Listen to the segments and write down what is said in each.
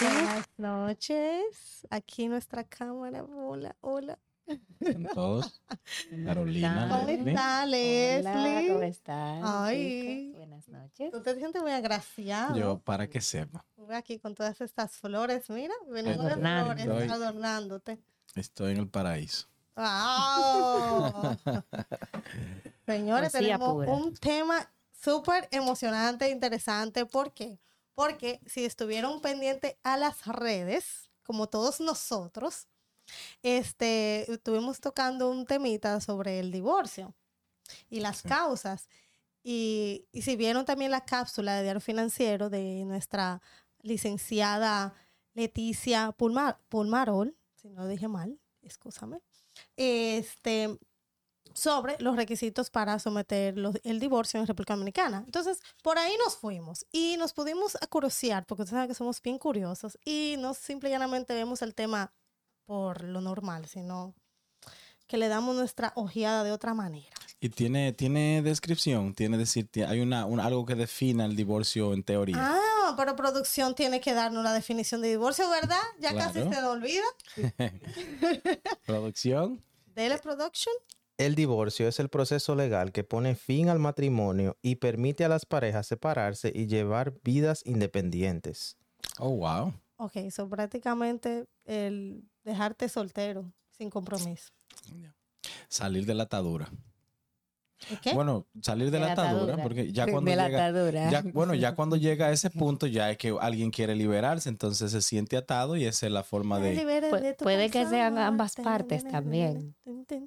Buenas noches. Aquí nuestra cámara. Hola, hola. Todos. Carolina, ¿Cómo está Leslie? Hola, ¿cómo? Ay. chicas? Buenas noches. Tú te sientes muy agraciado. Yo, para que sepa, Voy aquí con todas estas flores. Mira, venimos de Adornando. flores, Estoy- adornándote. estoy en el paraíso. ¡Wow! Señores, Poesía tenemos pura. un tema súper emocionante e interesante. ¿Por qué? Porque si estuvieron pendientes a las redes, como todos nosotros, este, estuvimos tocando un temita sobre el divorcio y las Sí. causas. Y, y si vieron también la cápsula de Diario Financiero de nuestra licenciada Leticia Pulmar, Pulmarol, si no lo dije mal, escúchame, este, sobre los requisitos para someter los- el divorcio en República Dominicana. Entonces, por ahí nos fuimos y nos pudimos curiosear, porque ustedes saben que somos bien curiosos, y no simple y llanamente vemos el tema por lo normal, sino que le damos nuestra ojeada de otra manera. Y tiene, tiene descripción, tiene decir, hay una, un- algo que defina el divorcio en teoría. Ah, pero producción tiene que darnos la definición de divorcio, ¿verdad? Ya casi se nos olvida. Producción. Dele production. El divorcio es el proceso legal que pone fin al matrimonio y permite a las parejas separarse y llevar vidas independientes. Oh, wow. Ok, eso prácticamente el dejarte soltero, sin compromiso. Salir de la atadura. ¿Y qué? Bueno, salir de, la atadura, porque ya De cuando la llega, atadura. ya, bueno, ya cuando llega a ese punto ya es que alguien quiere liberarse, entonces se siente atado y esa es la forma Me de... de puede que sean ambas te partes también.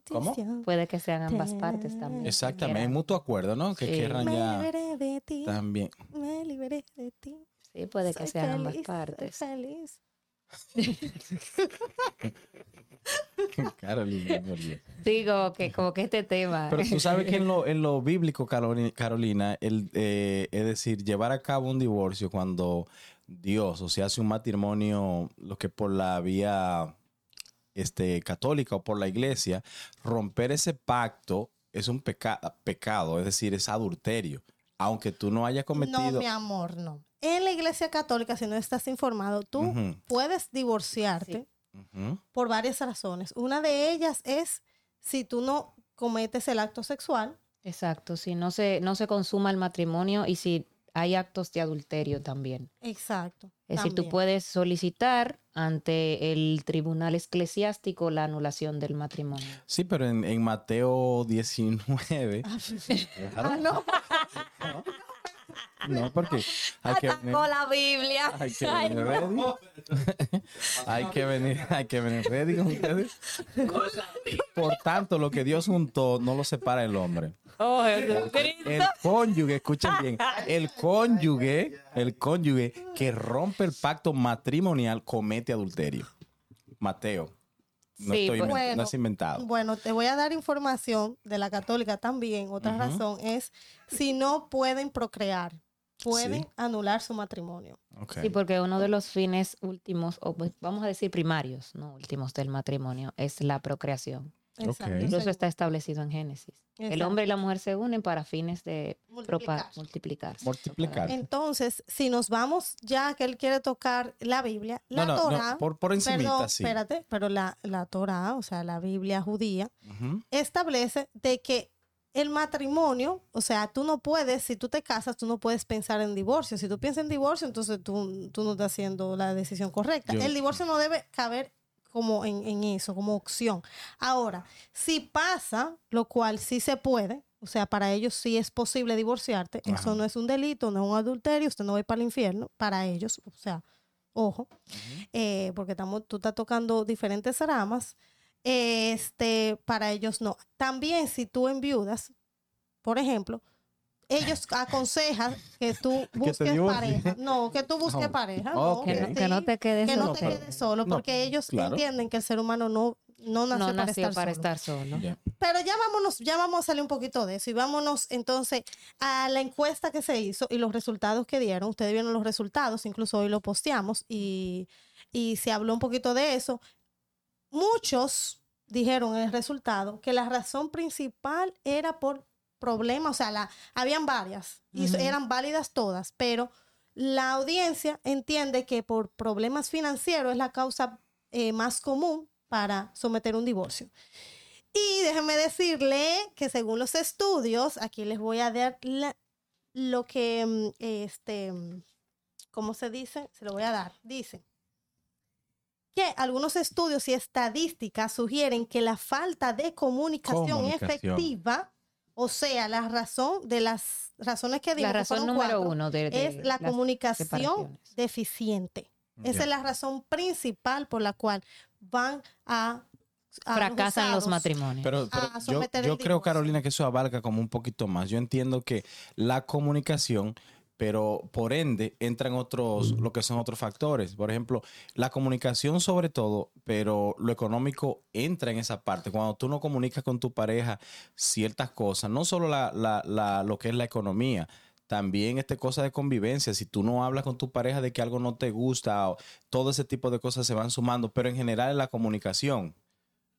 ¿Cómo? Puede que sean ambas partes también. Exactamente, en mutuo acuerdo, ¿no? Que Sí. quieran Me ya liberé de ti, también. me liberé de ti. Sí, puede que Soy sean ambas feliz, soy partes. feliz. Carolina, por Dios. Como que, como que este tema. Pero tú sabes que en lo, en lo bíblico, Caroli- Carolina, el, eh, es decir, llevar a cabo un divorcio cuando Dios, o sea, hace un matrimonio, lo que por la vía este, católica o por la iglesia, romper ese pacto es un peca- pecado, es decir, es adulterio. Aunque tú no hayas No, cometido... mi amor, no. En la iglesia católica, si no estás informado, tú puedes divorciarte por varias razones. Una de ellas es si tú no cometes el acto sexual. Exacto, si no se, no se consuma el matrimonio y si hay actos de adulterio también. Exacto. Es decir, tú también. puedes solicitar ante el tribunal eclesiástico la anulación del matrimonio. Sí, pero en, en Mateo 19... Ah, no. No, porque hay que venir- la Biblia. Hay que venir ready. hay que venir, hay que venir ready con ustedes. Por tanto, lo que Dios juntó no lo separa el hombre. Oh. El cónyuge, escuchen bien, el cónyuge, el cónyuge que rompe el pacto matrimonial comete adulterio. Mateo. No, Sí, estoy pues- Bueno, no es inventado. Bueno, te voy a dar información de la católica también. Otra razón es si no pueden procrear, pueden Sí. anular su matrimonio. Sí, porque uno de los fines últimos, o pues, vamos a decir primarios, no últimos del matrimonio, es la procreación. Exacto. Incluso está establecido en Génesis. El hombre y la mujer se unen para fines de propa- Multiplicarse. multiplicarse. Multiplicar. Entonces, si nos vamos ya que él quiere tocar la Biblia, la No, no, no, Torah, por, por encimita, perdón, sí. espérate, pero la, la Torah, o sea, la Biblia judía, establece de que el matrimonio, o sea, tú no puedes, si tú te casas, tú no puedes pensar en divorcio. Si tú piensas en divorcio, entonces tú, tú no estás haciendo la decisión correcta. Yo- el divorcio no debe caber como en, en eso, como opción. Ahora, si pasa, lo cual sí se puede, o sea, para ellos sí es posible divorciarte, Ajá. eso no es un delito, no es un adulterio, usted no va a ir para el infierno, para ellos, o sea, ojo, eh, porque estamos, tú estás tocando diferentes ramas, este, para ellos no. También si tú enviudas, por ejemplo, ellos aconsejan que tú busques pareja. No, que tú busques Oh, pareja. No, Que no, que no sí, te quedes que no No, te quedes solo, no, porque ellos claro. entienden que el ser humano no, no nació, No para, nació estar, para solo. estar solo. Pero ya vámonos, ya vamos a salir un poquito de eso y vámonos entonces a la encuesta que se hizo y los resultados que dieron. Ustedes vieron los resultados, incluso hoy lo posteamos y, y se habló un poquito de eso. Muchos dijeron en el resultado que la razón principal era por problemas, o sea, la, habían varias y eran válidas todas, pero la audiencia entiende que por problemas financieros es la causa eh, más común para someter un divorcio. Y déjenme decirle que según los estudios, aquí les voy a dar la- lo que, mm, este, ¿cómo se dice? Se lo voy a dar. Dice que algunos estudios y estadísticas sugieren que la falta de comunicación, Comunicación. efectiva, o sea, la razón de las razones que dimos, La razón número cuatro, uno de, de es la comunicación deficiente. Esa Ya. es la razón principal por la cual van a, a Fracasan los matrimonios. Pero, pero a yo, yo creo. Carolina, que eso abarca como un poquito más. Yo entiendo que la comunicación, pero por ende entran otros, lo que son otros factores. Por ejemplo, la comunicación sobre todo, pero lo económico entra en esa parte. Cuando tú no comunicas con tu pareja ciertas cosas, no solo la, la- la- lo que es la economía, también este cosa de convivencia. Si tú no hablas con tu pareja de que algo no te gusta, o todo ese tipo de cosas se van sumando, pero en general es la comunicación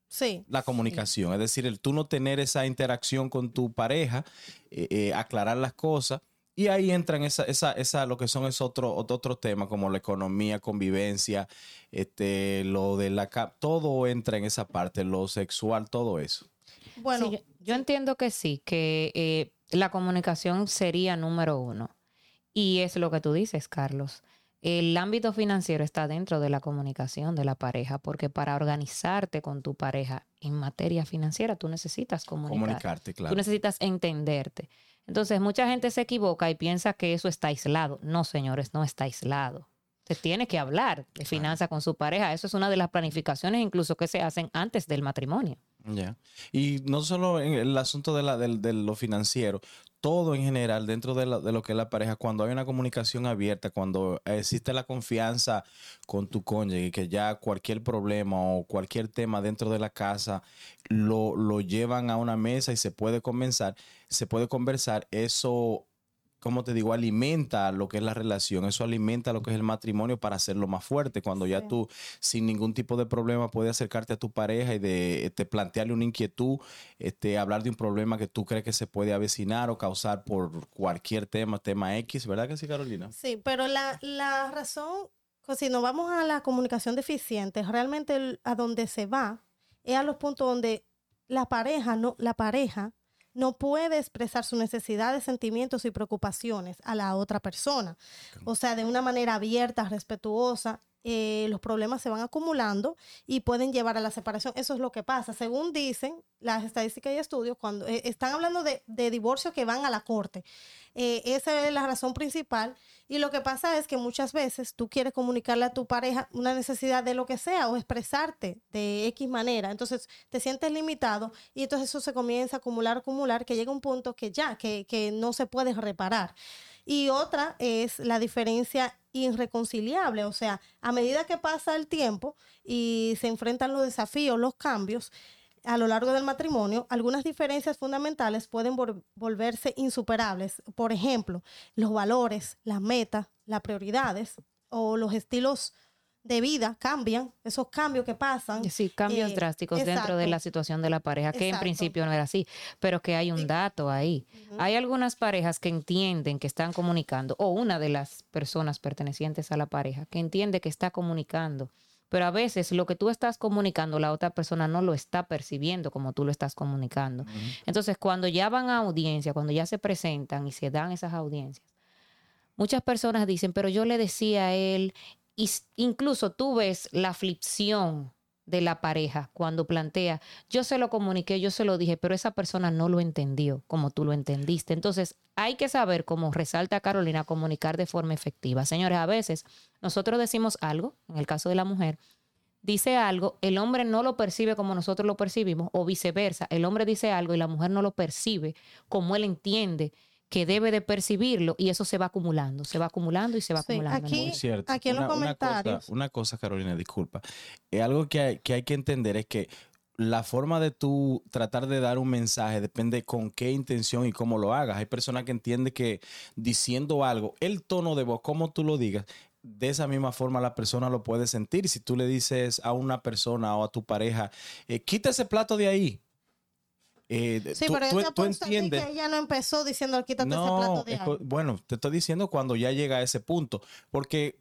Sí. la comunicación, es decir, el tú no tener esa interacción con tu pareja, eh, eh, aclarar las cosas. Y ahí entran esa, esa, esa, lo que son es otro, otro, otro tema, como la economía, convivencia, este, lo de la todo entra en esa parte, lo sexual, todo eso. Bueno, Sí, yo, yo entiendo que sí, que eh, la comunicación sería número uno. Y es lo que tú dices, Carlos. El ámbito financiero está dentro de la comunicación de la pareja, porque para organizarte con tu pareja en materia financiera, tú necesitas comunicar. Comunicarte, Tú claro. necesitas entenderte. Entonces, mucha gente se equivoca y piensa que eso está aislado. No, señores, no está aislado. Se tiene que hablar de finanzas con su pareja. Eso es una de las planificaciones incluso que se hacen antes del matrimonio. Ya. Y no solo en el asunto de, la, del- de lo financiero, todo en general dentro de, la- de lo que es la pareja, cuando hay una comunicación abierta, cuando existe la confianza con tu cónyuge, que ya cualquier problema o cualquier tema dentro de la casa lo, lo llevan a una mesa y se puede conversar, se puede conversar, eso como te digo, alimenta lo que es la relación, eso alimenta lo que es el matrimonio para hacerlo más fuerte. Cuando ya tú, sin ningún tipo de problema, puedes acercarte a tu pareja y de este, plantearle una inquietud, este, hablar de un problema que tú crees que se puede avecinar o causar por cualquier tema, tema X, ¿verdad que sí, Carolina? sí, pero la, la razón, pues, si nos vamos a la comunicación deficiente, realmente el- a donde se va es a los puntos donde la pareja no, la pareja no puede expresar sus necesidades, sentimientos y preocupaciones a la otra persona. O sea, de una manera abierta, respetuosa, eh, los problemas se van acumulando y pueden llevar a la separación. Eso es lo que pasa. Según dicen las estadísticas y estudios, cuando eh, están hablando de, de divorcios que van a la corte. Eh, esa es la razón principal. Y lo que pasa es que muchas veces tú quieres comunicarle a tu pareja una necesidad de lo que sea o expresarte de X manera. Entonces te sientes limitado y entonces eso se comienza a acumular, acumular, que llega un punto que ya, que, que no se puede reparar. Y otra es la diferencia irreconciliable, o sea, a medida que pasa el tiempo y se enfrentan los desafíos, los cambios, a lo largo del matrimonio, algunas diferencias fundamentales pueden vol- volverse insuperables. Por ejemplo, los valores, las metas, las prioridades o los estilos de vida cambian, esos cambios que pasan. Sí, cambios Eh, drásticos dentro de la situación de la pareja, que en principio no era así, pero que hay un dato ahí. Hay algunas parejas que entienden que están comunicando, o una de las personas pertenecientes a la pareja que entiende que está comunicando, pero a veces lo que tú estás comunicando, la otra persona no lo está percibiendo como tú lo estás comunicando. Entonces, cuando ya van a audiencia, cuando ya se presentan y se dan esas audiencias, muchas personas dicen, pero yo le decía a él, incluso tú ves la aflicción de la pareja cuando plantea, yo se lo comuniqué, yo se lo dije, pero esa persona no lo entendió como tú lo entendiste. Entonces, hay que saber, como resalta Carolina, comunicar de forma efectiva. Señores, a veces nosotros decimos algo, en el caso de la mujer, dice algo, el hombre no lo percibe como nosotros lo percibimos, o viceversa, el hombre dice algo y la mujer no lo percibe como él entiende que debe de percibirlo y eso se va acumulando, se va acumulando y se va Sí, acumulando. aquí- Muy cierto. aquí en los cosa- comentarios. Una cosa, Carolina, disculpa. Es algo que hay, que hay que entender es que la forma de tú tratar de dar un mensaje depende con qué intención y cómo lo hagas. Hay personas que entienden que diciendo algo, el tono de voz, cómo tú lo digas, de esa misma forma la persona lo puede sentir. Si tú le dices a una persona o a tu pareja, eh, quita ese plato de ahí. Eh, Sí, tú, pero tú- tú entiendes. que ella no empezó diciendo quítate ese No, plato de es co- bueno, te estoy diciendo cuando ya llega a ese punto, porque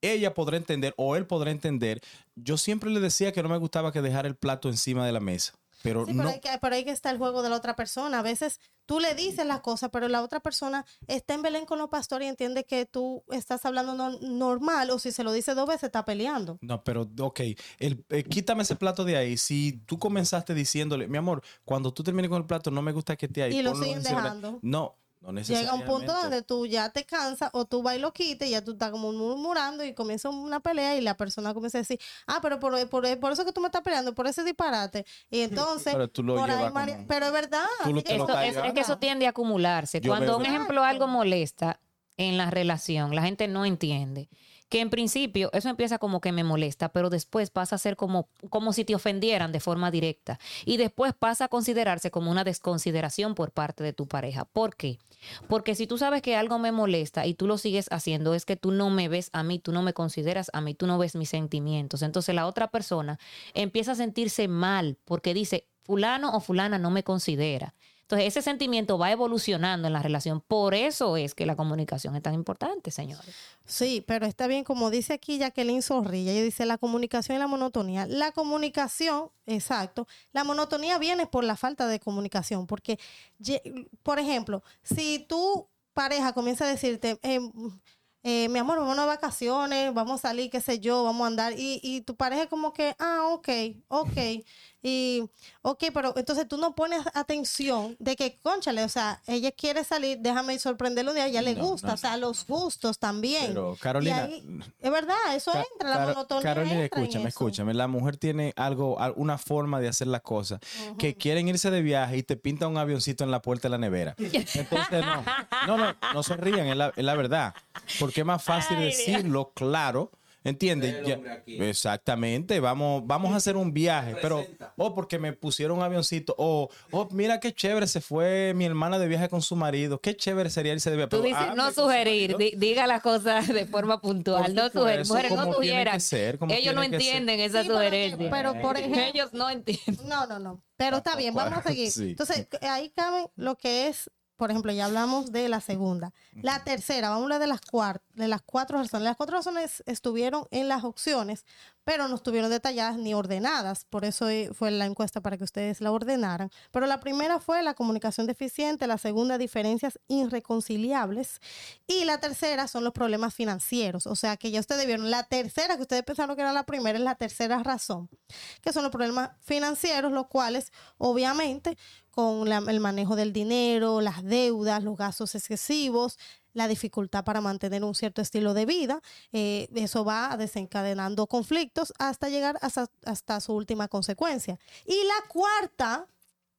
ella podrá entender o él podrá entender. Yo siempre le decía que no me gustaba que dejara el plato encima de la mesa, pero Sí, no. pero, hay que, pero ahí que está el juego de la otra persona. A veces tú le dices las cosas, pero la otra persona está en Belén con los pastores y entiende que tú estás hablando no- normal o si se lo dice dos veces está peleando. No, pero ok, el, eh, quítame ese plato de ahí. Si tú comenzaste diciéndole, mi amor, cuando tú termines con el plato, no me gusta que esté ahí. Y lo siguen encima de la-". dejando. No, no Llega un punto donde tú ya te cansas o tú vas y lo quites y ya tú estás como murmurando y comienza una pelea y la persona comienza a decir, ah, pero por, por, por eso que tú me estás peleando, por ese disparate. Y entonces, Pero tú lo por ahí, como- pero es verdad. Tú que- estás es, es que eso tiende a acumularse. Yo Cuando un ejemplo algo molesta en la relación, la gente no entiende que en principio eso empieza como que me molesta, pero después pasa a ser como, como si te ofendieran de forma directa y después pasa a considerarse como una desconsideración por parte de tu pareja. ¿Por qué? Porque si tú sabes que algo me molesta y tú lo sigues haciendo, es que tú no me ves a mí, tú no me consideras a mí, tú no ves mis sentimientos. Entonces la otra persona empieza a sentirse mal porque dice, fulano o fulana no me considera. Entonces ese sentimiento va evolucionando en la relación. Por eso es que la comunicación es tan importante, señores. Sí, pero está bien, como dice aquí Jacqueline Zorrilla, ella dice la comunicación y la monotonía. La comunicación, exacto, la monotonía viene por la falta de comunicación, porque, por ejemplo, si tu pareja comienza a decirte, eh, eh, mi amor, vamos a vacaciones, vamos a salir, qué sé yo, vamos a andar, y, y tu pareja como que, ah, ok, ok, y, ok, pero entonces tú no pones atención de que, conchale, o sea, ella quiere salir, déjame sorprenderlo de ella, le No, gusta, no, o sea, los gustos también. Pero, Carolina, ahí- es verdad, eso Ca- entra, la monotonía Carolina, entra en escúchame, escúchame. La mujer tiene algo, al- una forma de hacer las cosas. Que quieren irse de viaje y te pinta un avioncito en la puerta de la nevera. Entonces, no. No, no, no se rían, es la, es la verdad. Porque es más fácil Ay, decirlo claro. ¿Entiendes? Exactamente, vamos, vamos a hacer un viaje, pero, o porque me pusieron un avioncito, o, oh, mira qué chévere se fue mi hermana de viaje con su marido, qué chévere sería irse de viaje. Tú dices hable no sugerir, diga las cosas de forma puntual, no sugerir. Mujeres no sugieran. que ser, Ellos no ser. entienden esa Sí, sugerencia. pero, por ejemplo- Ellos no entienden. No, no, no. Pero está bien, vamos a seguir. Sí. Entonces, ahí cabe lo que es, por ejemplo, ya hablamos de la segunda. La tercera, vamos a hablar de las, de las cuatro razones. Las cuatro razones estuvieron en las opciones, pero no estuvieron detalladas ni ordenadas. Por eso eh, fue la encuesta para que ustedes la ordenaran. Pero la primera fue la comunicación deficiente, la segunda, diferencias irreconciliables. Y la tercera son los problemas financieros. O sea que ya ustedes vieron, la tercera que ustedes pensaron que era la primera, es la tercera razón que son los problemas financieros, los cuales obviamente con el manejo del dinero, las deudas, los gastos excesivos, la dificultad para mantener un cierto estilo de vida, eh, eso va desencadenando conflictos hasta llegar hasta, hasta su última consecuencia. Y la cuarta,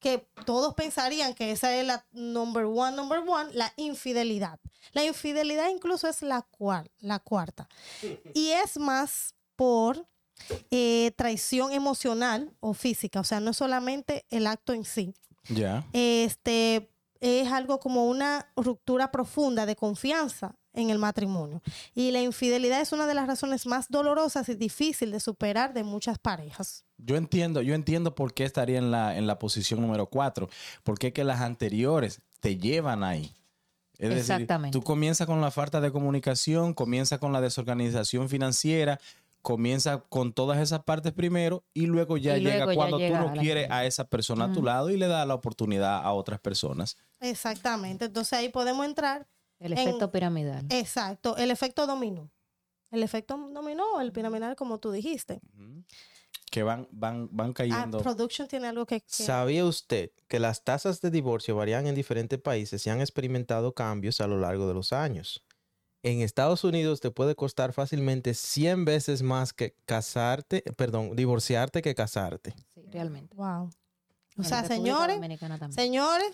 que todos pensarían que esa es la number one, number one, la infidelidad. La infidelidad incluso es la, cual, la cuarta. Y es más por eh, traición emocional o física, o sea, no es solamente el acto en sí. Ya. Este es algo como una ruptura profunda de confianza en el matrimonio. Y la infidelidad es una de las razones más dolorosas y difícil de superar de muchas parejas. Yo entiendo, yo entiendo por qué estaría en la, en la posición número 4, porque es que las anteriores te llevan ahí. Es decir, Exactamente. tú comienzas con la falta de comunicación, comienzas con la desorganización financiera, comienza con todas esas partes primero y luego ya Y llega ya cuando llega tú no quieres a esa persona a tu lado y le das la oportunidad a otras personas. Exactamente. Entonces ahí podemos entrar, El En- efecto piramidal. exacto, el efecto dominó. El efecto dominó, el piramidal, como tú dijiste. Que van, van, van Ah, cayendo. production tiene algo que... que- ¿Sabía usted que las tasas de divorcio varían en diferentes países y han experimentado cambios a lo largo de los años? En Estados Unidos te puede costar fácilmente 100 veces más que casarte, perdón, divorciarte que casarte. Sí, realmente. Wow. O sea, señores, señores,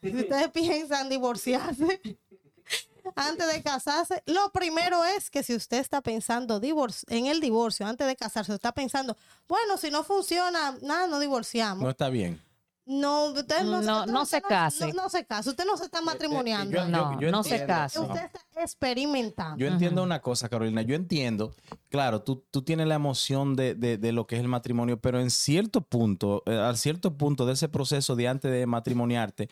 si ustedes piensan divorciarse antes de casarse, lo primero es que si usted está pensando divorci- en el divorcio antes de casarse, está pensando, bueno, si no funciona, nada, no divorciamos. No está bien. No, usted no, No, no se case. No, no se case. Usted no se está matrimoniando. yo- No, no se usted está experimentando. Yo entiendo una cosa, Carolina. Yo entiendo, claro, tú, tú tienes la emoción de, de- de lo que es el matrimonio, pero en cierto punto, eh, al cierto punto de ese proceso de antes de matrimoniarte,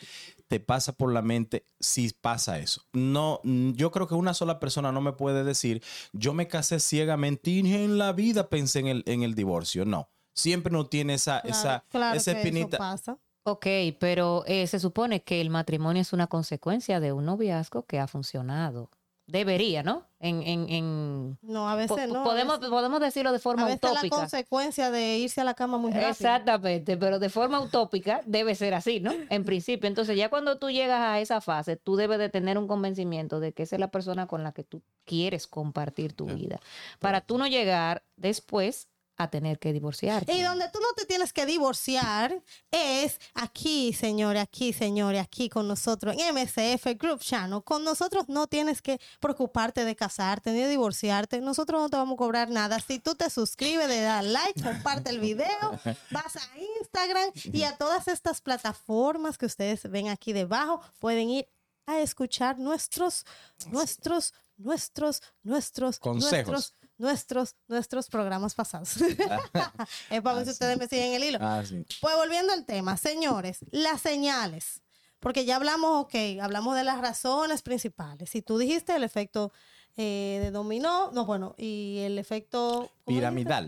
te pasa por la mente si pasa eso. No, yo creo que una sola persona no me puede decir, yo me casé ciegamente y en la vida pensé en el, en el divorcio. No. Siempre no tiene esa, Claro, esa, claro esa que eso espinita. pasa. Ok, pero eh, se supone que el matrimonio es una consecuencia de un noviazgo que ha funcionado. Debería, ¿no? En, en, en- No, a po- veces no. a podemos, veces- podemos decirlo de a forma veces la utópica. consecuencia de irse a la cama muy rápido. Exactamente, pero de forma utópica debe ser así, ¿no? En principio. Entonces, ya cuando tú llegas a esa fase, tú debes de tener un convencimiento de que esa es la persona con la que tú quieres compartir tu vida. Para tú no llegar después a tener que divorciarte. Y donde tú no te tienes que divorciar es aquí, señores, aquí, señores, aquí con nosotros en MCF Group Channel. Con nosotros no tienes que preocuparte de casarte ni de divorciarte. Nosotros no te vamos a cobrar nada. Si tú te suscribes, le das like, comparte el video, vas a Instagram y a todas estas plataformas que ustedes ven aquí debajo, pueden ir a escuchar nuestros, nuestros, nuestros, nuestros, Consejos. nuestros, nuestros, nuestros programas pasados. es para ver si ustedes me siguen el hilo. Ah, sí. Pues volviendo al tema, señores, las señales. Porque ya hablamos, ok, hablamos de las razones principales. Si tú dijiste el efecto eh, de dominó, no, bueno, y el efecto. Piramidal.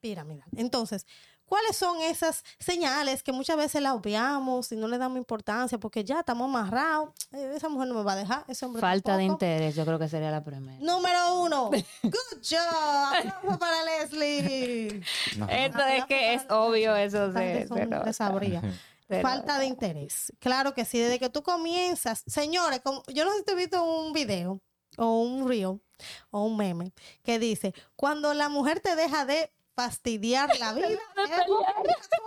Piramidal. Entonces, ¿cuáles son esas señales que muchas veces las obviamos y no le damos importancia porque ya estamos amarrados? Eh, esa mujer no me va a dejar, ese hombre Falta de interés, yo creo que sería la primera. Número uno. Good job. Para Leslie. Esto es que es obvio, eso se, sabría. Falta de interés. Claro que sí, desde que tú comienzas. Señores, como- yo no sé si te he visto un video o un reel o un meme que dice, cuando la mujer te deja de fastidiar la vida,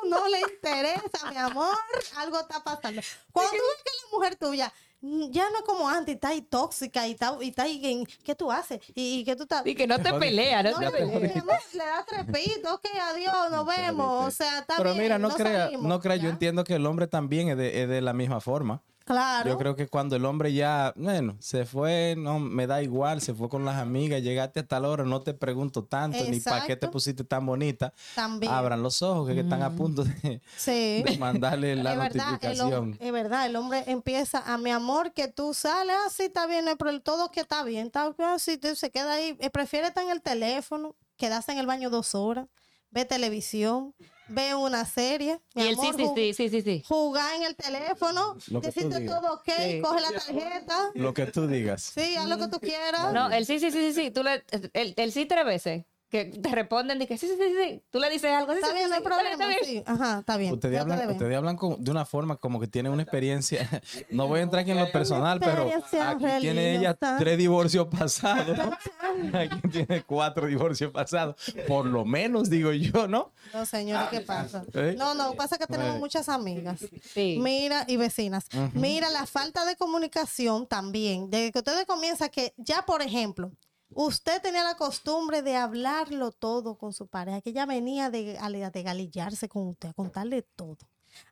no le interesa, mi amor, algo está pasando. Cuando tú ves que la mujer tuya mm, ya no es como antes, está ahí tóxica y está, y está ahí, en- ¿qué tú haces? Y, y que tú estás... Y que no te pelea, ¿no? No, te le, pelea. le- le da trepito, ok, adiós, nos vemos. O sea, está Pero bien, mira, no crea, salimos, no crea, yo entiendo que el hombre también es de, es de la misma forma. Claro. Yo creo que cuando el hombre ya, bueno, se fue, no me da igual, se fue con las amigas, llegaste a tal hora, no te pregunto tanto, ni para qué te pusiste tan bonita. También. Abran los ojos, que, que están a punto de, Sí. de mandarle la es verdad, el notificación. es verdad, el hombre empieza a mi amor que tú sales, así está bien, hay problema, todo que está bien, está bien, así tú se queda ahí, eh, prefiere estar en el teléfono, quedarse en el baño dos horas, ve televisión, ve una serie, mi Y el sí, amor, sí, sí, sí, sí, sí. jugar en el teléfono, decirte todo ok, Sí. coge la tarjeta, Lo que tú digas. sí, haz lo que tú quieras. No, el sí, sí, sí, sí, sí. Tú le, el, el sí tres veces. Que te responden y que sí, sí, sí, sí. Tú le dices algo. sí, Está sí, bien, no hay problema, está bien. sí. Ajá, está bien. Ustedes hablan, ustedes hablan con- de una forma como que tienen una experiencia. No voy a entrar aquí en lo personal, pero aquí tiene ella tres divorcios pasados. Aquí tiene cuatro divorcios pasados. Por lo menos, digo yo, ¿no? No, señores, ¿qué pasa? ¿Eh? No, no, pasa que tenemos muchas amigas. Sí. Mira, y vecinas. Mira, la falta de comunicación también. Desde que ustedes comienzan que ya, por ejemplo, usted tenía la costumbre de hablarlo todo con su pareja, que ella venía de, de galillarse con usted, a contarle todo.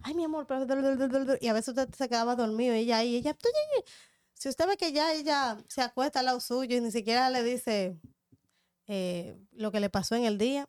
Ay, mi amor, pero- y a veces usted se quedaba dormido y ella ahí, ella, si usted ve que ya ella se acuesta al lado suyo y ni siquiera le dice eh, lo que le pasó en el día,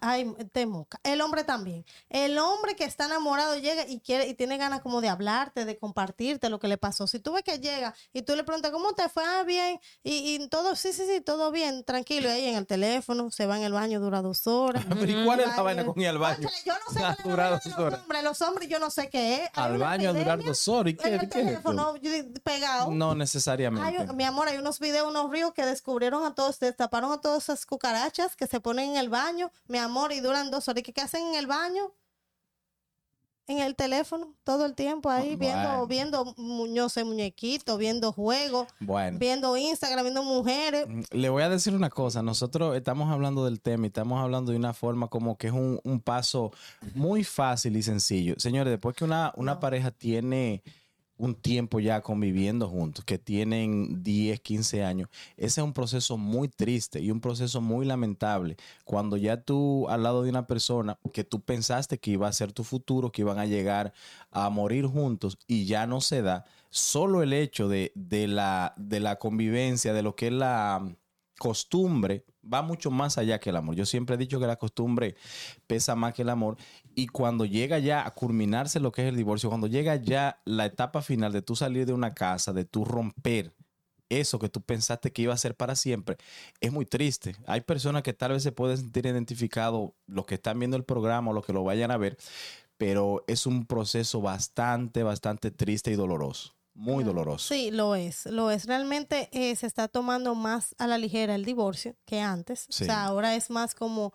ay, te moca. El hombre también. El hombre que está enamorado llega y quiere y tiene ganas como de hablarte, de compartirte lo que le pasó. Si tú ves que llega y tú le preguntas, ¿cómo te fue? Ah, bien. Y, y todo, sí, sí, sí, todo bien, tranquilo. Y ahí en el teléfono, se va en el baño, dura dos horas. ¿y cuál es la vaina con ir al baño? Yo no sé es vaina de dos los horas. hombres. Los hombres yo no sé qué es. Hay Al baño a durar dos horas. ¿Y en qué, el qué es teléfono yo- pegado. No Hay, necesariamente. mi amor, hay unos videos, unos ríos que descubrieron a todos, destaparon a todas esas cucarachas que se ponen en el baño, mi amor, y duran dos horas. ¿Y qué, qué hacen en el baño? en el teléfono todo el tiempo ahí Bueno. viendo, viendo, no sé, muñequitos, viendo juegos, Bueno. viendo Instagram, viendo mujeres. Mm, Le voy a decir una cosa, nosotros estamos hablando del tema y estamos hablando de una forma como que es un, un paso muy fácil y sencillo. Señores, después que una, una pareja tiene un tiempo ya conviviendo juntos, que tienen 10, 15 años, ese es un proceso muy triste y un proceso muy lamentable. Cuando ya tú al lado de una persona que tú pensaste que iba a ser tu futuro, que iban a llegar a morir juntos y ya no se da, solo el hecho de, de la, de la convivencia, de lo que es la costumbre, va mucho más allá que el amor. Yo siempre he dicho que la costumbre pesa más que el amor y cuando llega ya a culminarse lo que es el divorcio, cuando llega ya la etapa final de tú salir de una casa, de tú romper eso que tú pensaste que iba a ser para siempre, es muy triste. Hay personas que tal vez se pueden sentir identificados, los que están viendo el programa o los que lo vayan a ver, pero es un proceso bastante, bastante triste y doloroso. Muy doloroso. Sí, lo es, lo es. Realmente eh, se está tomando más a la ligera el divorcio que antes. Sí. O sea, ahora es más como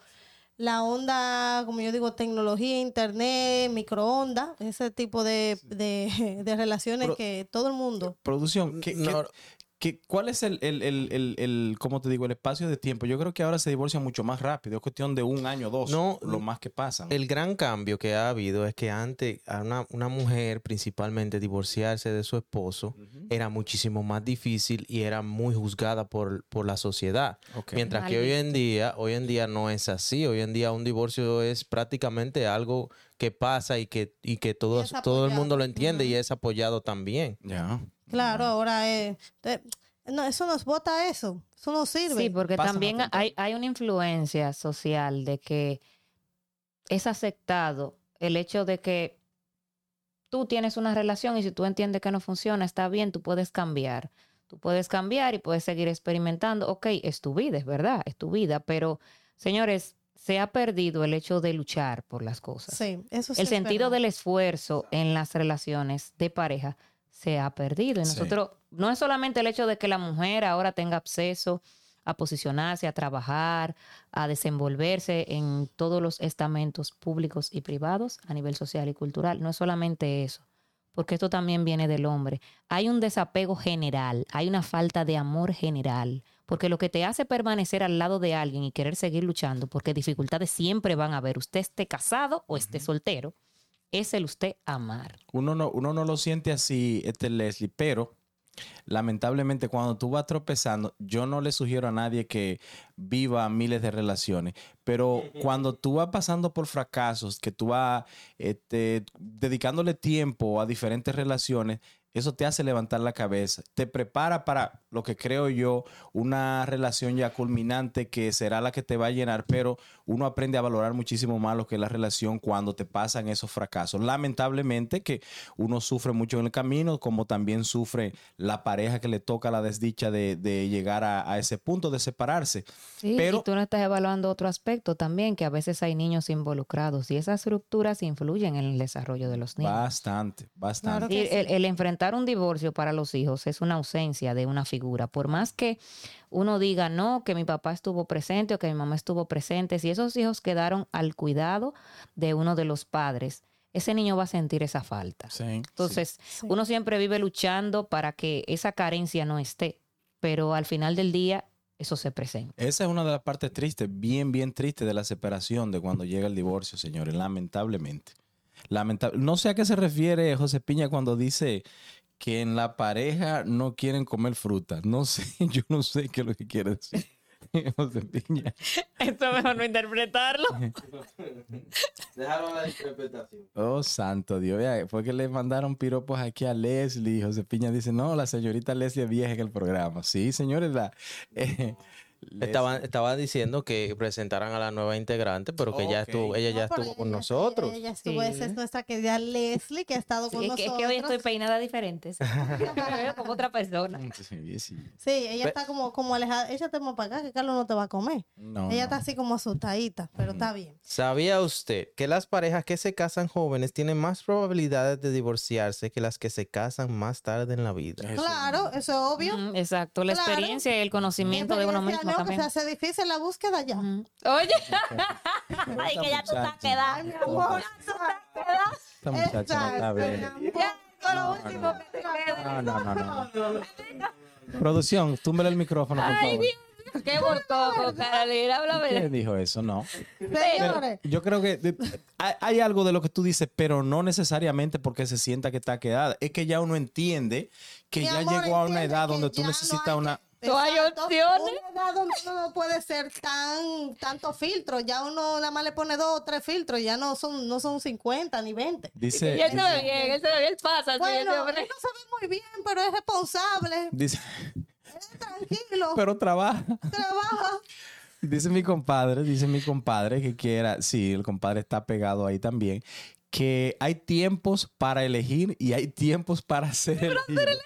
la onda, como yo digo, tecnología, internet, microondas, ese tipo de, de, de relaciones que todo el mundo. Producción, ¿qué, No. qué- qué- cuál es el, el, el, el, el- cómo te digo, el espacio de tiempo? Yo creo que ahora se divorcia mucho más rápido. Es cuestión de un año o dos, No, lo más que pasan. El gran cambio que ha habido es que antes a una, una mujer principalmente divorciarse de su esposo era muchísimo más difícil y era muy juzgada por, por la sociedad. Mientras que hoy en día, hoy en día no es así. Hoy en día un divorcio es prácticamente algo que pasa y que, y que todo, todo el mundo lo entiende y es apoyado también. Ya. Claro, ahora es... eh, no, eso nos bota eso. Eso no sirve. Sí, porque también hay, hay una influencia social de que es aceptado el hecho de que tú tienes una relación y si tú entiendes que no funciona, está bien, tú puedes cambiar. Tú puedes cambiar y puedes seguir experimentando. Ok, es tu vida, es verdad, es tu vida, pero señores, se ha perdido el hecho de luchar por las cosas. Sí, eso sí el es sentido verdad. del esfuerzo en las relaciones de pareja se ha perdido. Y Sí. nosotros, no es solamente el hecho de que la mujer ahora tenga acceso a posicionarse, a trabajar, a desenvolverse en todos los estamentos públicos y privados a nivel social y cultural. No es solamente eso, porque esto también viene del hombre. Hay un desapego general, hay una falta de amor general, porque lo que te hace permanecer al lado de alguien y querer seguir luchando, porque dificultades siempre van a haber, usted esté casado o esté soltero, es el usted amar. Uno no, uno no lo siente así, este Leslie, pero lamentablemente cuando tú vas tropezando, yo no le sugiero a nadie que viva miles de relaciones, pero cuando tú vas pasando por fracasos, que tú vas este, dedicándole tiempo a diferentes relaciones, eso te hace levantar la cabeza, te prepara para lo que creo yo, una relación ya culminante que será la que te va a llenar, pero uno aprende a valorar muchísimo más lo que es la relación cuando te pasan esos fracasos. Lamentablemente que uno sufre mucho en el camino, como también sufre la pareja que le toca la desdicha de, de llegar a, a ese punto de separarse. Sí, Pero- y tú no estás evaluando otro aspecto también, que a veces hay niños involucrados y esas rupturas influyen en el desarrollo de los niños. Bastante, bastante. Claro sí. el, el enfrentar un divorcio para los hijos es una ausencia de una figura. Por más que uno diga, no, que mi papá estuvo presente o que mi mamá estuvo presente, si esos hijos quedaron al cuidado de uno de los padres, ese niño va a sentir esa falta. Sí, Entonces, Sí. uno siempre vive luchando para que esa carencia no esté, pero al final del día eso se presenta. Esa es una de las partes tristes, bien, bien triste de la separación, de cuando llega el divorcio, señores, lamentablemente. Lamentable. No sé a qué se refiere José Piña cuando dice que en la pareja no quieren comer fruta. No sé, yo no sé qué es lo que quiere decir José Piña. Esto mejor no interpretarlo. Déjalo la interpretación. Oh, santo Dios. Vea, fue que le mandaron piropos aquí a Leslie. José Piña dice, no, la señorita Leslie es vieja en el programa. Sí, señores, la... eh, Estaba, estaba diciendo que presentaran a la nueva integrante, pero que ya estuvo, ella ya No, estuvo con ella- nosotros. Ella estuvo, esa es nuestra querida Leslie, que ha estado con es, que, es nosotros. que hoy estoy peinada diferente. como otra persona. Sí, sí. Sí, ella está como, como alejada. Ella te para acá, que Carlos no te va a comer. No, ella no. está así como asustadita, pero está bien. ¿Sabía usted que las parejas que se casan jóvenes tienen más probabilidades de divorciarse que las que se casan más tarde en la vida? Eso- Claro, eso es obvio. Ujú, Exacto, la Claro. experiencia y el conocimiento de uno mismo ¿no? también. Que se hace difícil la búsqueda ya. Ujú. Oye, Ay, que ya tú estás quedada. Mi amor, Esta muchacha no está bien. Ya, lo último que te No, queda. no, no, no. Producción, túmbele el micrófono, por Ay, favor. Dios, qué volcó, Carolina, háblame. ¿Quién dijo eso? No. Señores, Yo creo que de- hay, hay algo de lo que tú dices, pero no necesariamente porque se sienta que está quedada. Es que ya uno entiende que mi ya amor, llegó a una edad donde tú no necesitas hay una... que- No hay opciones. Una edad donde uno no puede ser tan tanto filtro. Ya uno nada más le pone dos o tres filtros. Ya no son, no son 50 ni 20. Dice, Y él se ve bien, él se ve bien, pasa. Bueno, él no se ve muy bien, pero es responsable. dice, Es tranquilo. pero trabaja. trabaja. Dice mi compadre, dice mi compadre que quiera, sí, el compadre está pegado ahí también, que hay tiempos para elegir y hay tiempos para ser elegido.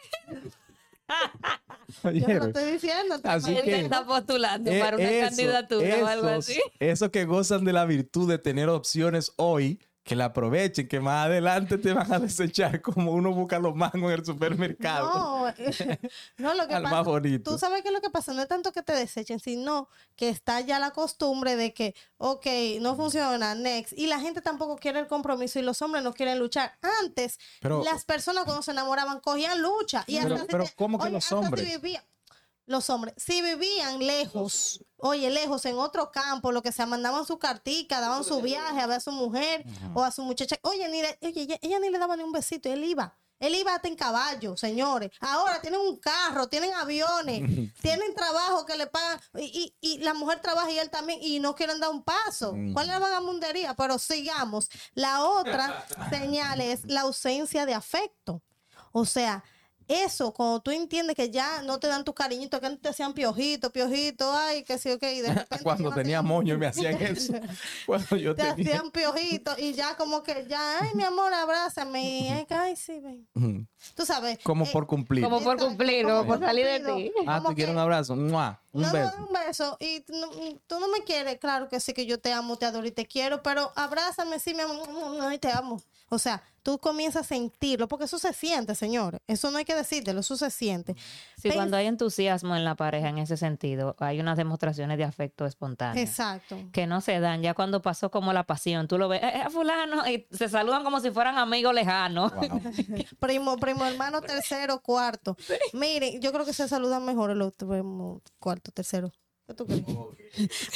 Yo ¿Oyeron? estoy diciendo. Así Él que- está postulando Eh, para una eso, candidatura o algo así. Esos que gozan de la virtud de tener opciones hoy, que la aprovechen, que más adelante te van a desechar como uno busca los mangos en el supermercado. No, no, lo que Al más pasa, bonito. tú sabes que lo que pasa no es tanto que te desechen, sino que está ya la costumbre de que, ok, no funciona, next, y la gente tampoco quiere el compromiso y los hombres no quieren luchar. Antes, Pero- las personas cuando se enamoraban cogían lucha y Pero- hasta pero ¿cómo que oye, los hombres? Los hombres, si vivían lejos, oye, lejos en otro campo, lo que sea, mandaban su cartica, daban su viaje a ver a su mujer o a su muchacha, oye, ni le- oye, ella, ella ni le daba ni un besito, él iba. Él iba hasta en caballo, señores. Ahora tienen un carro, tienen aviones, tienen trabajo que le pagan. Y, y- y la mujer trabaja y él también, y no quieren dar un paso. ¿Cuál es la vagamundería? Pero sigamos. La otra señal es la ausencia de afecto. O sea, eso, cuando tú entiendes que ya no te dan tu cariñito, que antes te hacían piojito, piojito, ay, que sí, ok, y de repente Cuando no tenía te- moño me hacían eso. Cuando yo te tenía... hacían piojito y ya como que ya, ay, mi amor, abrázame, y ay, ay, sí, ven. Tú sabes. Como eh, por cumplir. Como por cumplir, como como por salir de ti. Ah, ¿tú quieres un abrazo? ¡Mua! Un no, no, beso. un beso. Y tú no, tú no me quieres, claro que sí, que yo te amo, te adoro y te quiero, pero abrázame, sí, mi amor, ay, te amo. O sea, tú comienzas a sentirlo, porque eso se siente, señores. Eso no hay que decírtelo, eso se siente. Sí, Pens- cuando hay entusiasmo en la pareja en ese sentido, hay unas demostraciones de afecto espontáneo. Exacto. Que no se dan, ya cuando pasó como la pasión, tú lo ves, eh, eh, fulano, y se saludan como si fueran amigos lejanos. Wow. Primo, primo, hermano, tercero, cuarto. Miren, yo creo que se saludan mejor el otro, primo, cuarto, tercero. ¿Qué tú crees?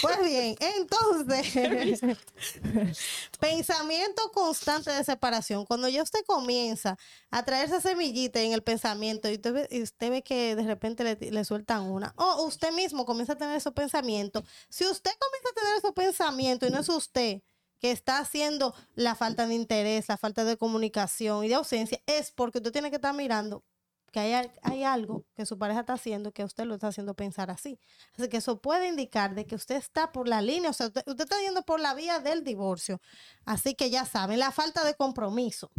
Pues bien, entonces, pensamiento constante de separación. Cuando ya usted comienza a traer esa semillita en el pensamiento y usted ve, y usted ve que de repente le, le sueltan una, o usted mismo comienza a tener esos pensamientos, si usted comienza a tener esos pensamientos y no es usted que está haciendo la falta de interés, la falta de comunicación y de ausencia, es porque usted tiene que estar mirando que hay, hay algo que su pareja está haciendo que usted lo está haciendo pensar así. Así que eso puede indicar de que usted está por la línea, o sea, usted, usted está yendo por la vía del divorcio. Así que ya saben, la falta de compromiso.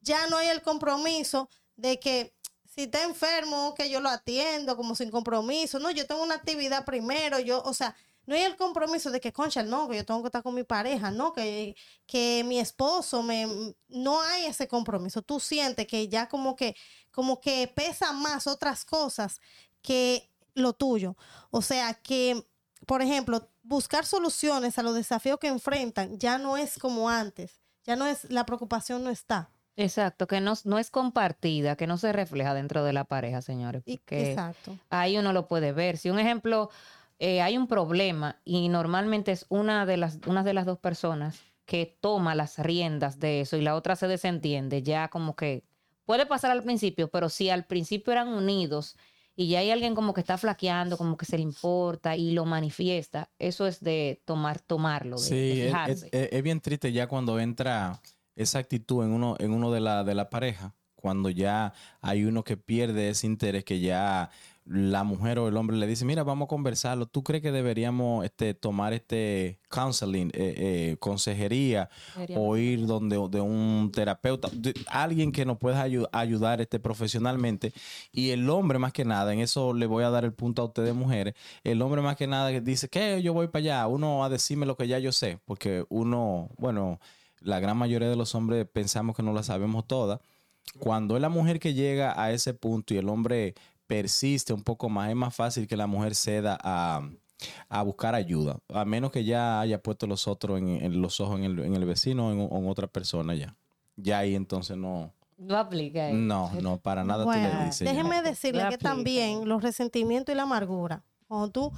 Ya no hay el compromiso de que si está enfermo, que yo lo atiendo como sin compromiso. No, yo tengo una actividad primero, yo, o sea, no hay el compromiso de que, concha, no, que yo tengo que estar con mi pareja, no, que, que mi esposo me... No hay ese compromiso. Tú sientes que ya como que, como que pesa más otras cosas que lo tuyo. O sea, que, por ejemplo, buscar soluciones a los desafíos que enfrentan ya no es como antes. Ya no es, la preocupación no está. Exacto, que no, no es compartida, que no se refleja dentro de la pareja, señores. Porque exacto. ahí uno lo puede ver. Si un ejemplo, eh, hay un problema y normalmente es una de las, una de las dos personas que toma las riendas de eso y la otra se desentiende, ya como que puede pasar al principio, pero si al principio eran unidos y ya hay alguien como que está flaqueando, como que se le importa y lo manifiesta, eso es de tomar, tomarlo, de, Sí, es, fijarse. es- es- es bien triste ya cuando entra esa actitud en uno, en uno de la, de la pareja, cuando ya hay uno que pierde ese interés, que ya la mujer o el hombre le dice, mira, vamos a conversarlo. ¿Tú crees que deberíamos este, tomar este counseling, eh, eh, consejería, Deberíamos. o ir donde de un terapeuta, de- alguien que nos pueda ayu- ayudar este, profesionalmente? Y el hombre más que nada, en eso le voy a dar el punto a ustedes mujeres, el hombre más que nada dice que yo voy para allá, uno a decirme lo que ya yo sé, porque uno, bueno, la gran mayoría de los hombres pensamos que no la sabemos todas. Cuando es la mujer que llega a ese punto y el hombre persiste un poco más, es más fácil que la mujer ceda a, a buscar ayuda, a menos que ya haya puesto los otros en, en los ojos en el, en el vecino o en, en otra persona ya. ya ahí entonces no, No aplica. no, no, para nada tú Bueno, le dices. ya. déjeme decirle No que aplica. también los resentimientos y la amargura, cuando tú,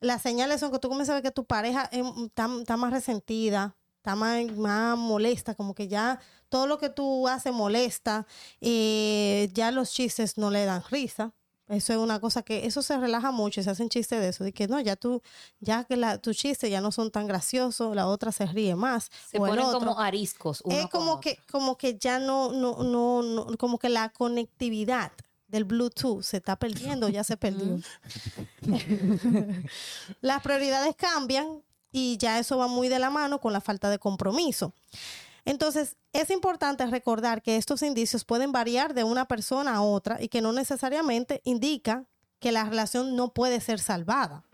las señales son que tú comienzas a ver que tu pareja está, está más resentida, está más, más molesta, como que ya todo lo que tú haces molesta, eh, ya los chistes no le dan risa. Eso es una cosa que, eso se relaja mucho y se hacen chistes de eso, de que no, ya tú, ya que la, tus chistes ya no son tan graciosos, la otra se ríe más. Se o el ponen otro como ariscos. Uno es como otro. que, como que ya no, no, no, no, como que la conectividad del Bluetooth se está perdiendo, ya se perdió. Las prioridades cambian y ya eso va muy de la mano con la falta de compromiso. Entonces, es importante recordar que estos indicios pueden variar de una persona a otra y que no necesariamente indica que la relación no puede ser salvada.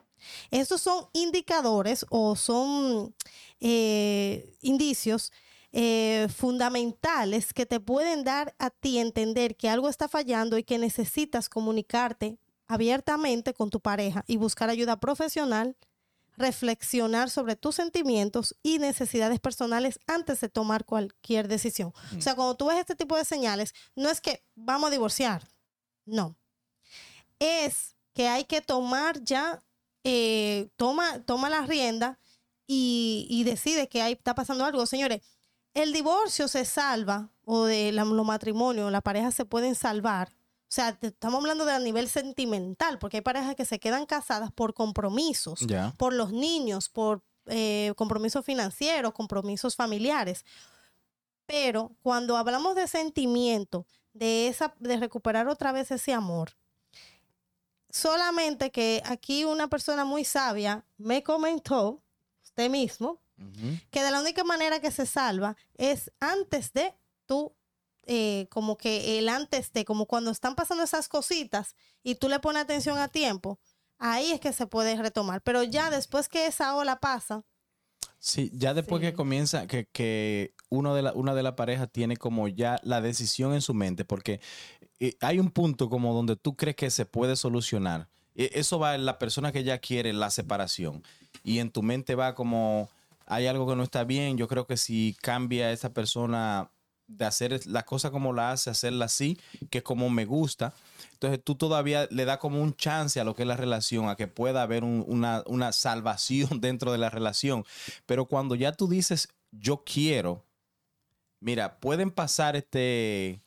Estos son indicadores o son eh, indicios eh, fundamentales que te pueden dar a ti entender que algo está fallando y que necesitas comunicarte abiertamente con tu pareja y buscar ayuda profesional, reflexionar sobre tus sentimientos y necesidades personales antes de tomar cualquier decisión. O sea, cuando tú ves este tipo de señales, no es que vamos a divorciar, no. Es que hay que tomar ya, eh, toma, toma la rienda y, y decide que ahí está pasando algo. Señores, el divorcio se salva, o de la- los matrimonios, las parejas se pueden salvar. O sea, te- estamos hablando de a nivel sentimental, porque hay parejas que se quedan casadas por compromisos, por los niños, por eh, compromisos financieros, compromisos familiares. Pero cuando hablamos de sentimiento, de esa, de recuperar otra vez ese amor, solamente que aquí una persona muy sabia me comentó, usted mismo, que de la única manera que se salva es antes de tú, eh, como que el antes de, como cuando están pasando esas cositas y tú le pones atención a tiempo, ahí es que se puede retomar. Pero ya después que esa ola pasa, Sí, ya después que comienza, que, que uno de la, una de las parejas tiene como ya la decisión en su mente, porque eh, hay un punto como donde tú crees que se puede solucionar. E- Eso va en la persona que ya quiere la separación. Y en tu mente va como, hay algo que no está bien, yo creo que si cambia esa persona de hacer las cosas como la hace, hacerla así, que es como me gusta, entonces tú todavía le das como un chance a lo que es la relación, a que pueda haber un- una, una salvación dentro de la relación. Pero cuando ya tú dices, yo quiero, mira, pueden pasar este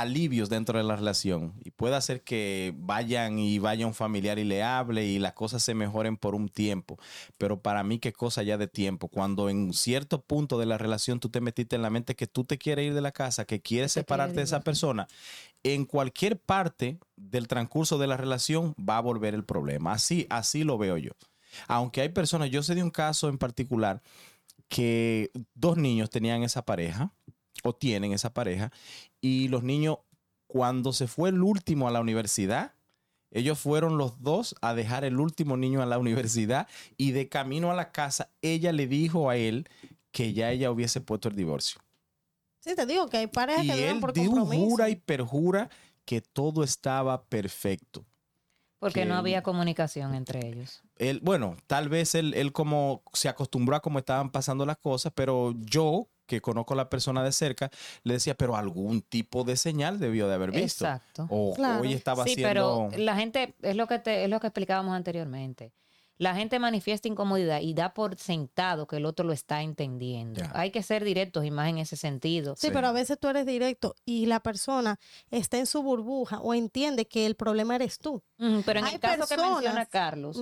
alivios dentro de la relación y puede hacer que vayan y vaya un familiar y le hable y las cosas se mejoren por un tiempo. Pero para mí, qué cosa ya de tiempo. Cuando en cierto punto de la relación tú te metiste en la mente que tú te quieres ir de la casa, que quieres te separarte de esa persona, en cualquier parte del transcurso de la relación va a volver el problema. Así, así lo veo yo. Aunque hay personas, yo sé de un caso en particular que dos niños tenían esa pareja o tienen esa pareja y los niños cuando se fue el último a la universidad, ellos fueron los dos a dejar el último niño a la universidad y de camino a la casa ella le dijo a él que ya ella hubiese puesto el divorcio. sí te digo que hay parejas Y que él por jura y perjura que todo estaba perfecto. Porque no había comunicación entre ellos. Él, bueno, tal vez él, él como se acostumbró a cómo estaban pasando las cosas, pero yo, que conozco a la persona de cerca, le decía, pero algún tipo de señal debió de haber visto. Exacto. O Claro. hoy estaba Sí, haciendo... pero la gente, es lo que te, es lo que explicábamos anteriormente. La gente manifiesta incomodidad y da por sentado que el otro lo está entendiendo. Hay que ser directos y más en ese sentido. Sí, Sí. pero a veces tú eres directo y la persona está en su burbuja o entiende que el problema eres tú. Pero en Hay el caso que menciona personas- Carlos.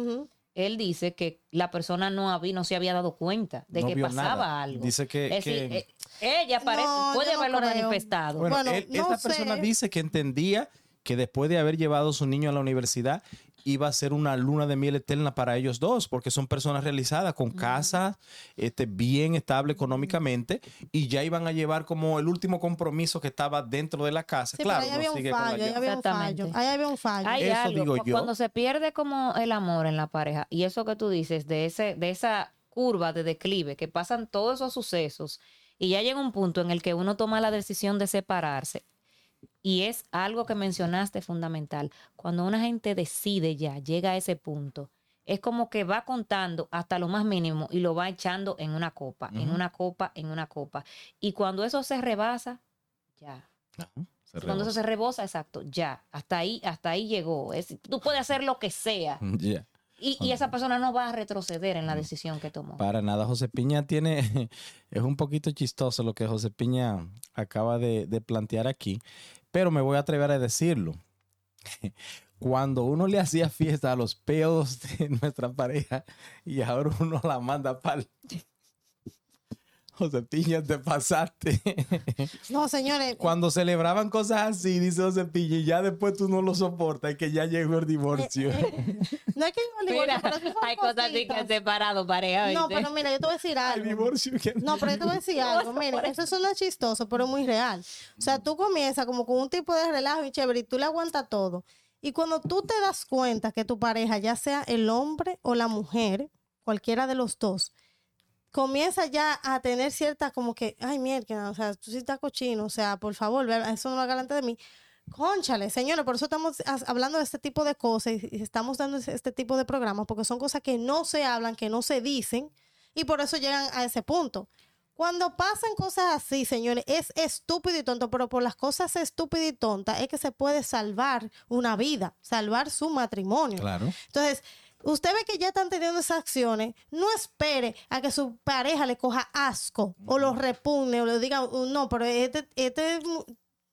Él dice que la persona no, había, no se había dado cuenta de no que pasaba nada. algo. Dice que... es decir, que- eh, ella parece, No, puede haberlo creo. manifestado. Bueno, Bueno, él- no esta persona dice que entendía que después de haber llevado a su niño a la universidad iba a ser una luna de miel eterna para ellos dos, porque son personas realizadas con casa este, bien estable económicamente y ya iban a llevar como el último compromiso que estaba dentro de la casa. Sí, claro, pero ahí no había un sigue con la fallo, ahí había un fallo, Exactamente. ahí había un fallo. Hay Eso algo, digo cu- yo. cuando se pierde como el amor en la pareja y eso que tú dices de ese de esa curva de declive que pasan todos esos sucesos y ya llega un punto en el que uno toma la decisión de separarse y es algo que mencionaste fundamental. Cuando una gente decide ya, llega a ese punto, es como que va contando hasta lo más mínimo y lo va echando en una copa, en una copa, en una copa. Y cuando eso se rebasa, ya. Ajá, se Cuando eso se rebosa, exacto, ya. Hasta ahí, hasta ahí llegó. Es, tú puedes hacer lo que sea. Ya. Y, y esa persona no va a retroceder en la decisión que tomó. Para nada, José Piña tiene, es un poquito chistoso lo que José Piña acaba de, de plantear aquí, pero me voy a atrever a decirlo. Cuando uno le hacía fiesta a los peos de nuestra pareja y ahora uno la manda para José Piña, te pasaste. No, señores. Cuando celebraban cosas así, dice José Piña, y ya después tú no lo soportas y que ya llegó el divorcio. eh, no es que yo digo, Mira, pero sí son hay cosas así que han separado pareja. No, ¿viste? pero mira, yo te voy a decir El algo. divorcio que- No, pero yo te voy a decir algo. Mira, eso suena chistoso, pero es muy real. O sea, tú comienzas como con un tipo de relajo y chévere y tú le aguantas todo. Y cuando tú te das cuenta que tu pareja, ya sea el hombre o la mujer, cualquiera de los dos, comienza ya a tener cierta como que, ay, mierda, o sea, tú sí estás cochino, o sea, por favor, eso no lo haga delante de mí. Conchale, señores, por eso estamos hablando de este tipo de cosas y estamos dando este tipo de programas, porque son cosas que no se hablan, que no se dicen, y por eso llegan a ese punto. Cuando pasan cosas así, señores, es estúpido y tonto, pero por las cosas estúpidas y tontas es que se puede salvar una vida, salvar su matrimonio. Claro. Entonces, usted ve que ya están teniendo esas acciones, no espere a que su pareja le coja asco o lo repugne o le diga, "Uh, no, pero este, este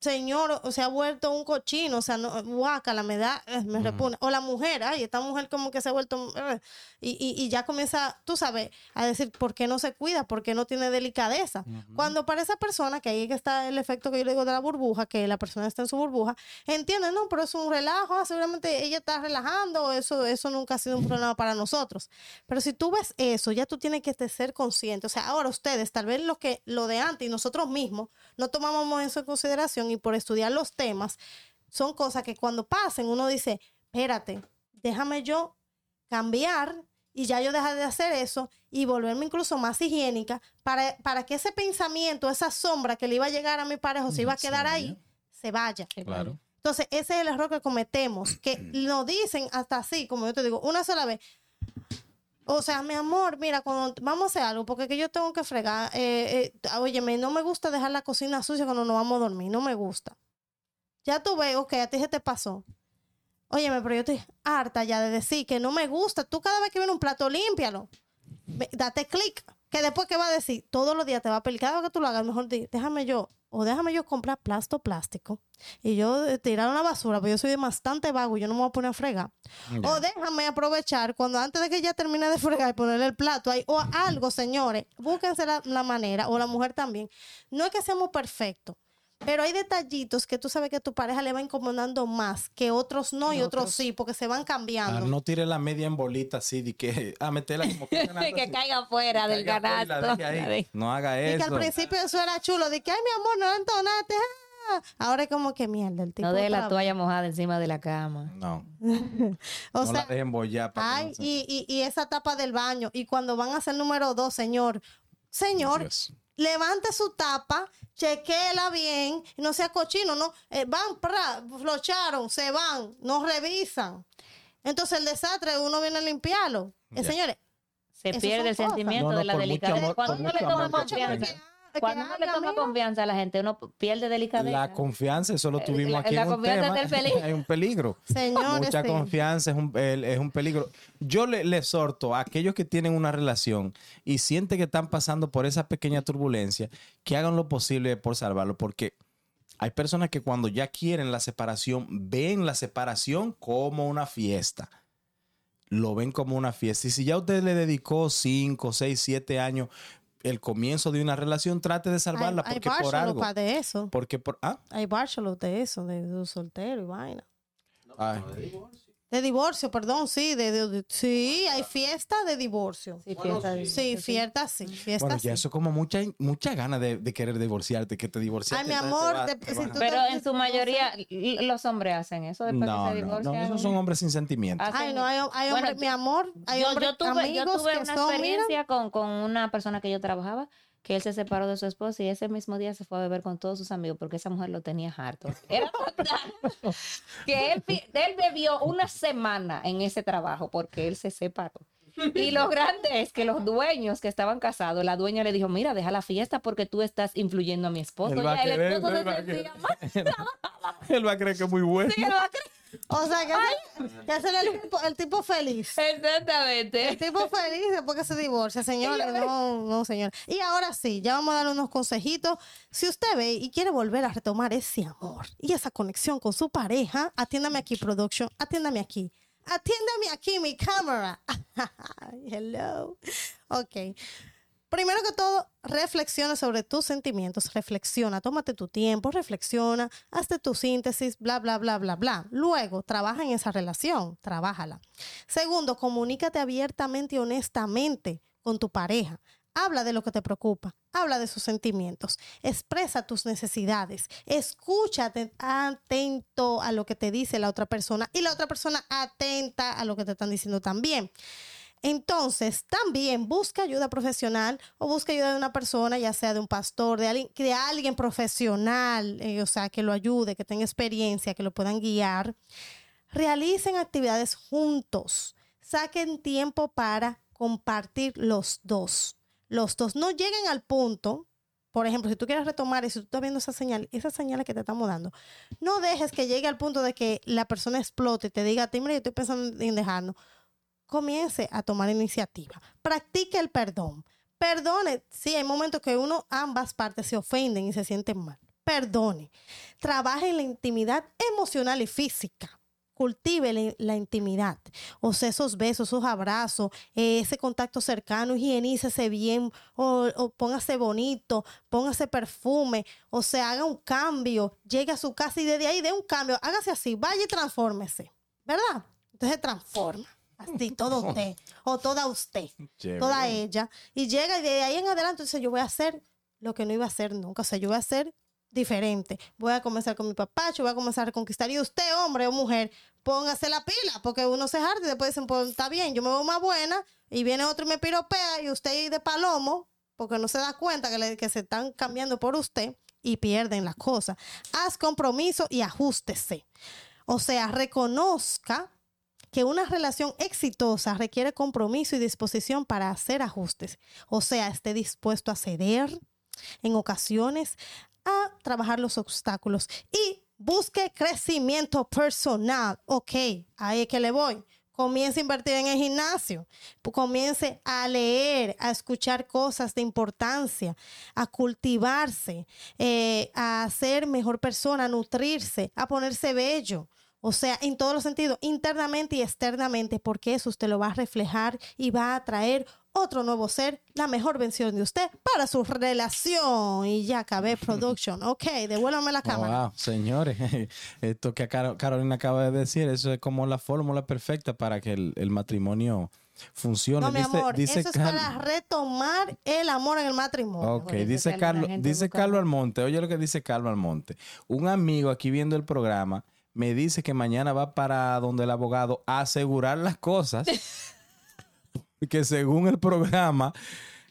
señor o se ha vuelto un cochino, o sea, no, guácala, me da, eh, me repugna. O la mujer, ay, esta mujer como que se ha vuelto, eh, y, y- y ya comienza, tú sabes, a decir, ¿por qué no se cuida? ¿Por qué no tiene delicadeza? Cuando para esa persona, que ahí que está el efecto que yo le digo de la burbuja, que la persona está en su burbuja, entiende, no, pero es un relajo, ah, seguramente ella está relajando, eso, eso nunca ha sido un problema para nosotros. Pero si tú ves eso, ya tú tienes que ser consciente. O sea, ahora ustedes, tal vez lo que lo de antes y nosotros mismos no tomamos eso en consideración y por estudiar los temas, son cosas que cuando pasen uno dice, espérate, déjame yo cambiar y ya yo dejar de hacer eso y volverme incluso más higiénica para, para que ese pensamiento, esa sombra que le iba a llegar a mi pareja o se iba a Se quedar ahí, se vaya. Claro. Entonces, ese es el error que cometemos, que nos dicen hasta así, como yo te digo, una sola vez. O sea, mi amor, mira, cuando vamos a hacer algo, porque que yo tengo que fregar, eh, eh, óyeme, no me gusta dejar la cocina sucia cuando nos vamos a dormir, no me gusta. Ya tú ves, ok, a ti se te pasó. Óyeme, pero yo estoy harta ya de decir que no me gusta. Tú cada vez que viene un plato, límpialo. Date clic. Que después que va a decir, todos los días te va a pedir, cada vez que tú lo hagas, mejor di, déjame yo, o déjame yo comprar plasto plástico y yo eh, tirar a la basura, porque yo soy bastante vago y yo no me voy a poner a fregar. O déjame aprovechar cuando antes de que ella termine de fregar y ponerle el plato ahí, o algo, señores, búsquense la, la manera, o la mujer también. No es que seamos perfectos, pero hay detallitos que tú sabes que a tu pareja le va incomodando más, que otros no y, Y otros, otros. sí, porque se van cambiando. Ah, no tire la media en bolita así de que a meterla como que, que caiga fuera del Caiga fuera canasto. ahí. No haga Y que eso. al principio eso era chulo, de que, ay, mi amor, no entonaste. ah". Ahora es como que mierda, el tipo. No deje la toalla mojada encima de la cama. No, O no sea, la dejen bollar. para que ay, no se- y, y, y esa tapa del baño. Y cuando van a hacer número dos, señor, señor, Dios. Levante su tapa, chequéela bien, no sea cochino, no, eh, van, pra, flocharon, se van, no revisan. Entonces el desastre uno viene a limpiarlo. Eh, Ya. señores, Se pierde el cosas. sentimiento No, no, de la delicadeza. Cuando uno le toma confianza, cuando uno le toma mira. confianza a la gente, uno pierde delicadeza. La confianza, eso lo Eh, tuvimos la- aquí la en un confianza tema. es. Hay un peligro. señores, Mucha sí. confianza es un, es un peligro. Yo le, le exhorto a aquellos que tienen una relación y sienten que están pasando por esa pequeña turbulencia, que hagan lo posible por salvarlo, porque hay personas que cuando ya quieren la separación, ven la separación como una fiesta. Lo ven como una fiesta. Y si ya usted le dedicó 5, 6, 7 años el comienzo de una relación, trate de salvarla hay, hay porque por algo. de eso. Porque por. Ah, Hay bachelor de eso, de, de soltero y vaina. ay. De divorcio, perdón, sí, de, de- de- sí, hay fiesta de divorcio. Sí, fiesta de- Sí, fiesta sí, fiesta Bueno, sí. ya eso como mucha, mucha ganas de, de querer divorciarte, que te divorciaste. Ay, mi amor, te va- te- te si vas- tú- Pero en su mayoría los hombres hacen eso después No, que se no, divorcian. no, esos son hombres sin sentimientos. Ay, no, hay, hay Bueno, hombres, mi amor, hay yo, hombres yo tuve, yo amigos tuve que una son, mira, experiencia con, con una persona que yo trabajaba que él se separó de su esposa y ese mismo día se fue a beber con todos sus amigos porque esa mujer lo tenía harto. Era total. que él, bebió una semana en ese trabajo porque él se separó. Y lo grande es que los dueños que estaban casados, la dueña le dijo, mira, deja la fiesta porque tú estás influyendo a mi esposo. Va a. Él va a creer que es muy bueno. Sí, él va a creer. O sea, que, ese es el, tipo- el tipo feliz. El Exactamente. tipo feliz después que se divorcia, señores. No, no, señor. Y ahora sí, ya vamos a dar unos consejitos. Si usted ve y quiere volver a retomar ese amor y esa conexión con su pareja, atiéndame aquí, production. Atiéndame aquí. Atiéndame aquí, mi cámara. Hello. Ok. Primero que todo, reflexiona sobre tus sentimientos, reflexiona, tómate tu tiempo, reflexiona, hazte tu síntesis, bla, bla, bla, bla, bla. Luego, trabaja en esa relación, trabájala. Segundo, comunícate abiertamente y honestamente con tu pareja. Habla de lo que te preocupa, habla de sus sentimientos, expresa tus necesidades, escúchate atento a lo que te dice la otra persona y la otra persona atenta a lo que te están diciendo también. Entonces, también busca ayuda profesional o busca ayuda de una persona, ya sea de un pastor, de alguien, de alguien profesional, eh, o sea, que lo ayude, que tenga experiencia, que lo puedan guiar. Realicen actividades juntos. Saquen tiempo para compartir los dos. Los dos no lleguen al punto, por ejemplo, si tú quieres retomar y si tú estás viendo esa señal, esas señales que te estamos dando, no dejes que llegue al punto de que la persona explote y te diga a ti, yo estoy pensando en dejarnos comience a tomar iniciativa. Practique el perdón. Perdone. Sí, hay momentos que uno, ambas partes se ofenden y se sienten mal. Perdone. Trabaje en la intimidad emocional y física. Cultive la, intimidad. O sea, esos besos, esos abrazos, eh, ese contacto cercano, higienícese bien, o, o póngase bonito, póngase perfume, o sea, haga un cambio, llegue a su casa y desde ahí dé un cambio, hágase así, vaya y transfórmese, ¿verdad? Entonces transforma, así, todo usted, o toda usted Chévere. toda ella y llega y de ahí en adelante dice yo voy a hacer lo que no iba a hacer nunca, o sea, yo voy a hacer diferente, voy a comenzar con mi papá, yo voy a comenzar a reconquistar y usted, hombre o mujer, póngase la pila, porque uno se harta y después dicen, pues está bien, yo me veo más buena y viene otro y me piropea y usted de palomo, porque no se da cuenta que, le- que se están cambiando por usted y pierden las cosas. Haz compromiso y ajústese. O sea, reconozca que una relación exitosa requiere compromiso y disposición para hacer ajustes. O sea, esté dispuesto a ceder en ocasiones, a trabajar los obstáculos y busque crecimiento personal. Ok, ahí es que le voy. Comience a invertir en el gimnasio. Comience a leer, a escuchar cosas de importancia, a cultivarse, eh, a ser mejor persona, a nutrirse, a ponerse bello. O sea, en todos los sentidos, internamente y externamente, porque eso usted lo va a reflejar y va a traer otro nuevo ser, la mejor versión de usted para su relación. Y ya acabé production. Ok, devuélvame la cámara. wow, señores, esto que Caro- Carolina acaba de decir, eso es como la fórmula perfecta para que el, el matrimonio funcione. No, mi amor, dice eso es Car- para retomar el amor en el matrimonio. Ok, dice Carlos, dice Carlos. Almonte, oye lo que dice Carlos Almonte. Un amigo aquí viendo el programa me dice que mañana va para donde el abogado a asegurar las cosas. que según el programa,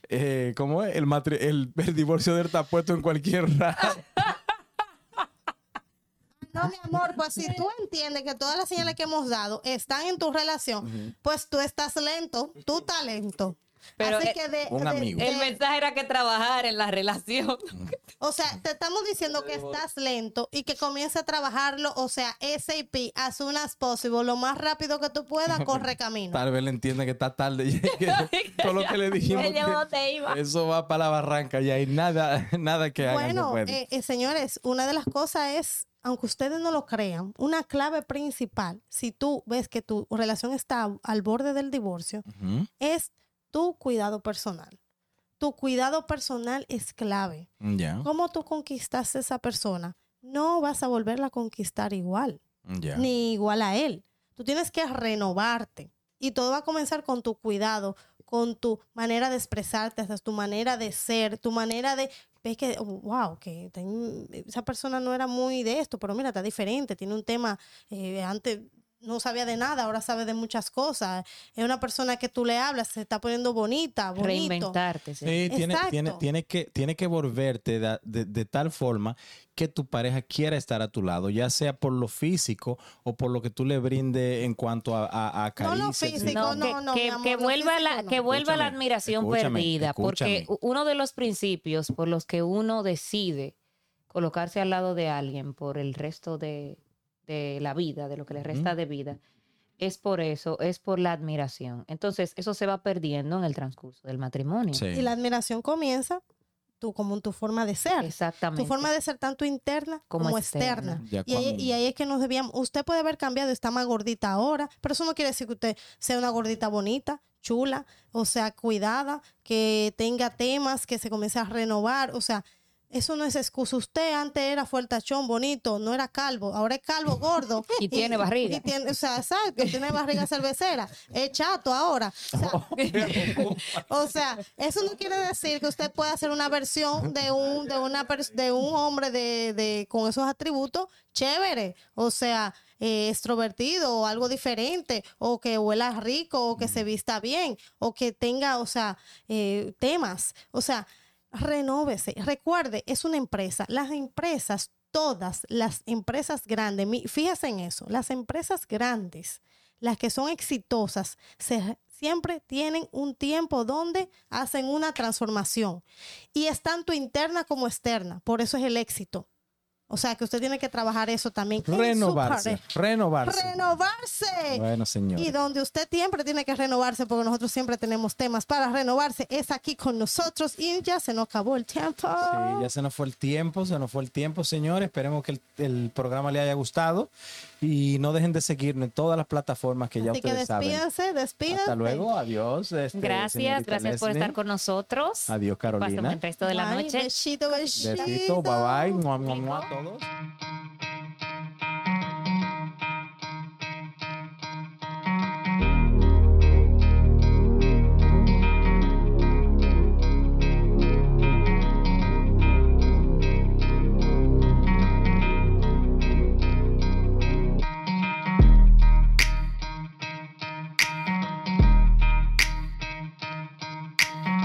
eh, ¿cómo es? El, matri- el, el divorcio de él está puesto en cualquier radio. No, mi amor, pues si tú entiendes que todas las señales que hemos dado están en tu relación, pues tú estás lento, tú estás lento. Pero, Así eh, que de, un de- amigo. de- El mensaje era que trabajar en la relación. o sea, te estamos diciendo que estás lento y que comience a trabajarlo, o sea, SAP, as soon as possible, lo más rápido que tú puedas, corre camino. Tal vez le entiende que está tarde. que todo lo que le dijimos. Que eso va para la barranca y nada, nada que hagan se Bueno, puede. eh, eh, señores, una de las cosas es, aunque ustedes no lo crean, una clave principal, si tú ves que tu relación está al borde del divorcio, Ujú. es tu cuidado personal. Tu cuidado personal es clave. Ya, ¿Cómo tú conquistaste a esa persona? No vas a volverla a conquistar igual, ni igual a él. Tú tienes que renovarte. Y todo va a comenzar con tu cuidado, con tu manera de expresarte, hasta tu manera de ser, tu manera de... Ves que, wow, que ten- esa persona no era muy de esto, pero mira, está diferente, tiene un tema, eh, antes no sabía de nada, ahora sabe de muchas cosas. Es una persona que tú le hablas, se está poniendo bonita, bonito. Reinventarte. sí. Sí, tiene, tiene, tiene, que, tiene que volverte de, de- de tal forma que tu pareja quiera estar a tu lado, ya sea por lo físico o por lo que tú le brindes en cuanto a, a, a No lo caricias. físico, No, no, que, no, que- amor, vuelva la, físico no. que vuelva la admiración escúchame, perdida, porque escúchame. uno de los principios por los que uno decide colocarse al lado de alguien por el resto de, de la vida, de lo que le resta de vida, es por eso, es por la admiración. Entonces, eso se va perdiendo en el transcurso del matrimonio. Sí. Y la admiración comienza tú como en tu forma de ser. Exactamente. Tu forma de ser tanto interna como, Como externa. externa. Ya Y ahí, cuando- y ahí es que nos debíamos, usted puede haber cambiado, está más gordita ahora, pero eso no quiere decir que usted sea una gordita bonita, chula, o sea, cuidada, que tenga temas, que se comience a renovar, o sea, eso no es excusa. Usted antes era fuertachón, bonito, no era calvo, ahora es calvo, gordo. Y tiene barriga. y tiene, o sea, exacto, tiene barriga cervecera, es chato ahora. O sea, o sea, eso no quiere decir que usted pueda hacer una versión de un, de una de un hombre de, de- con esos atributos chévere. O sea, eh, extrovertido o algo diferente, o que huela rico, o que se vista bien, o que tenga, o sea, eh, temas. O sea, renóvese. Recuerde, es una empresa. Las empresas, todas las empresas grandes, fíjese en eso, las empresas grandes, las que son exitosas, se- siempre tienen un tiempo donde hacen una transformación. Y es tanto interna como externa. Por eso es el éxito. O sea que usted tiene que trabajar eso también. Renovarse, renovarse. Renovarse. Bueno, señor. Y donde usted siempre tiene que renovarse, porque nosotros siempre tenemos temas para renovarse, es aquí con nosotros y ya se nos acabó el tiempo. Sí, ya se nos fue el tiempo, se nos fue el tiempo, señores. Esperemos que el, el programa le haya gustado y no dejen de seguirnos en todas las plataformas que ya Así que ustedes saben. despídense, despídense. Hasta luego, adiós. este, Gracias, gracias por estar con nosotros. Adiós, Pasen Carolina. buen resto de la Bye, noche. Besito, besito. Besito, bye bye, mua, mua, mua Ronaldo.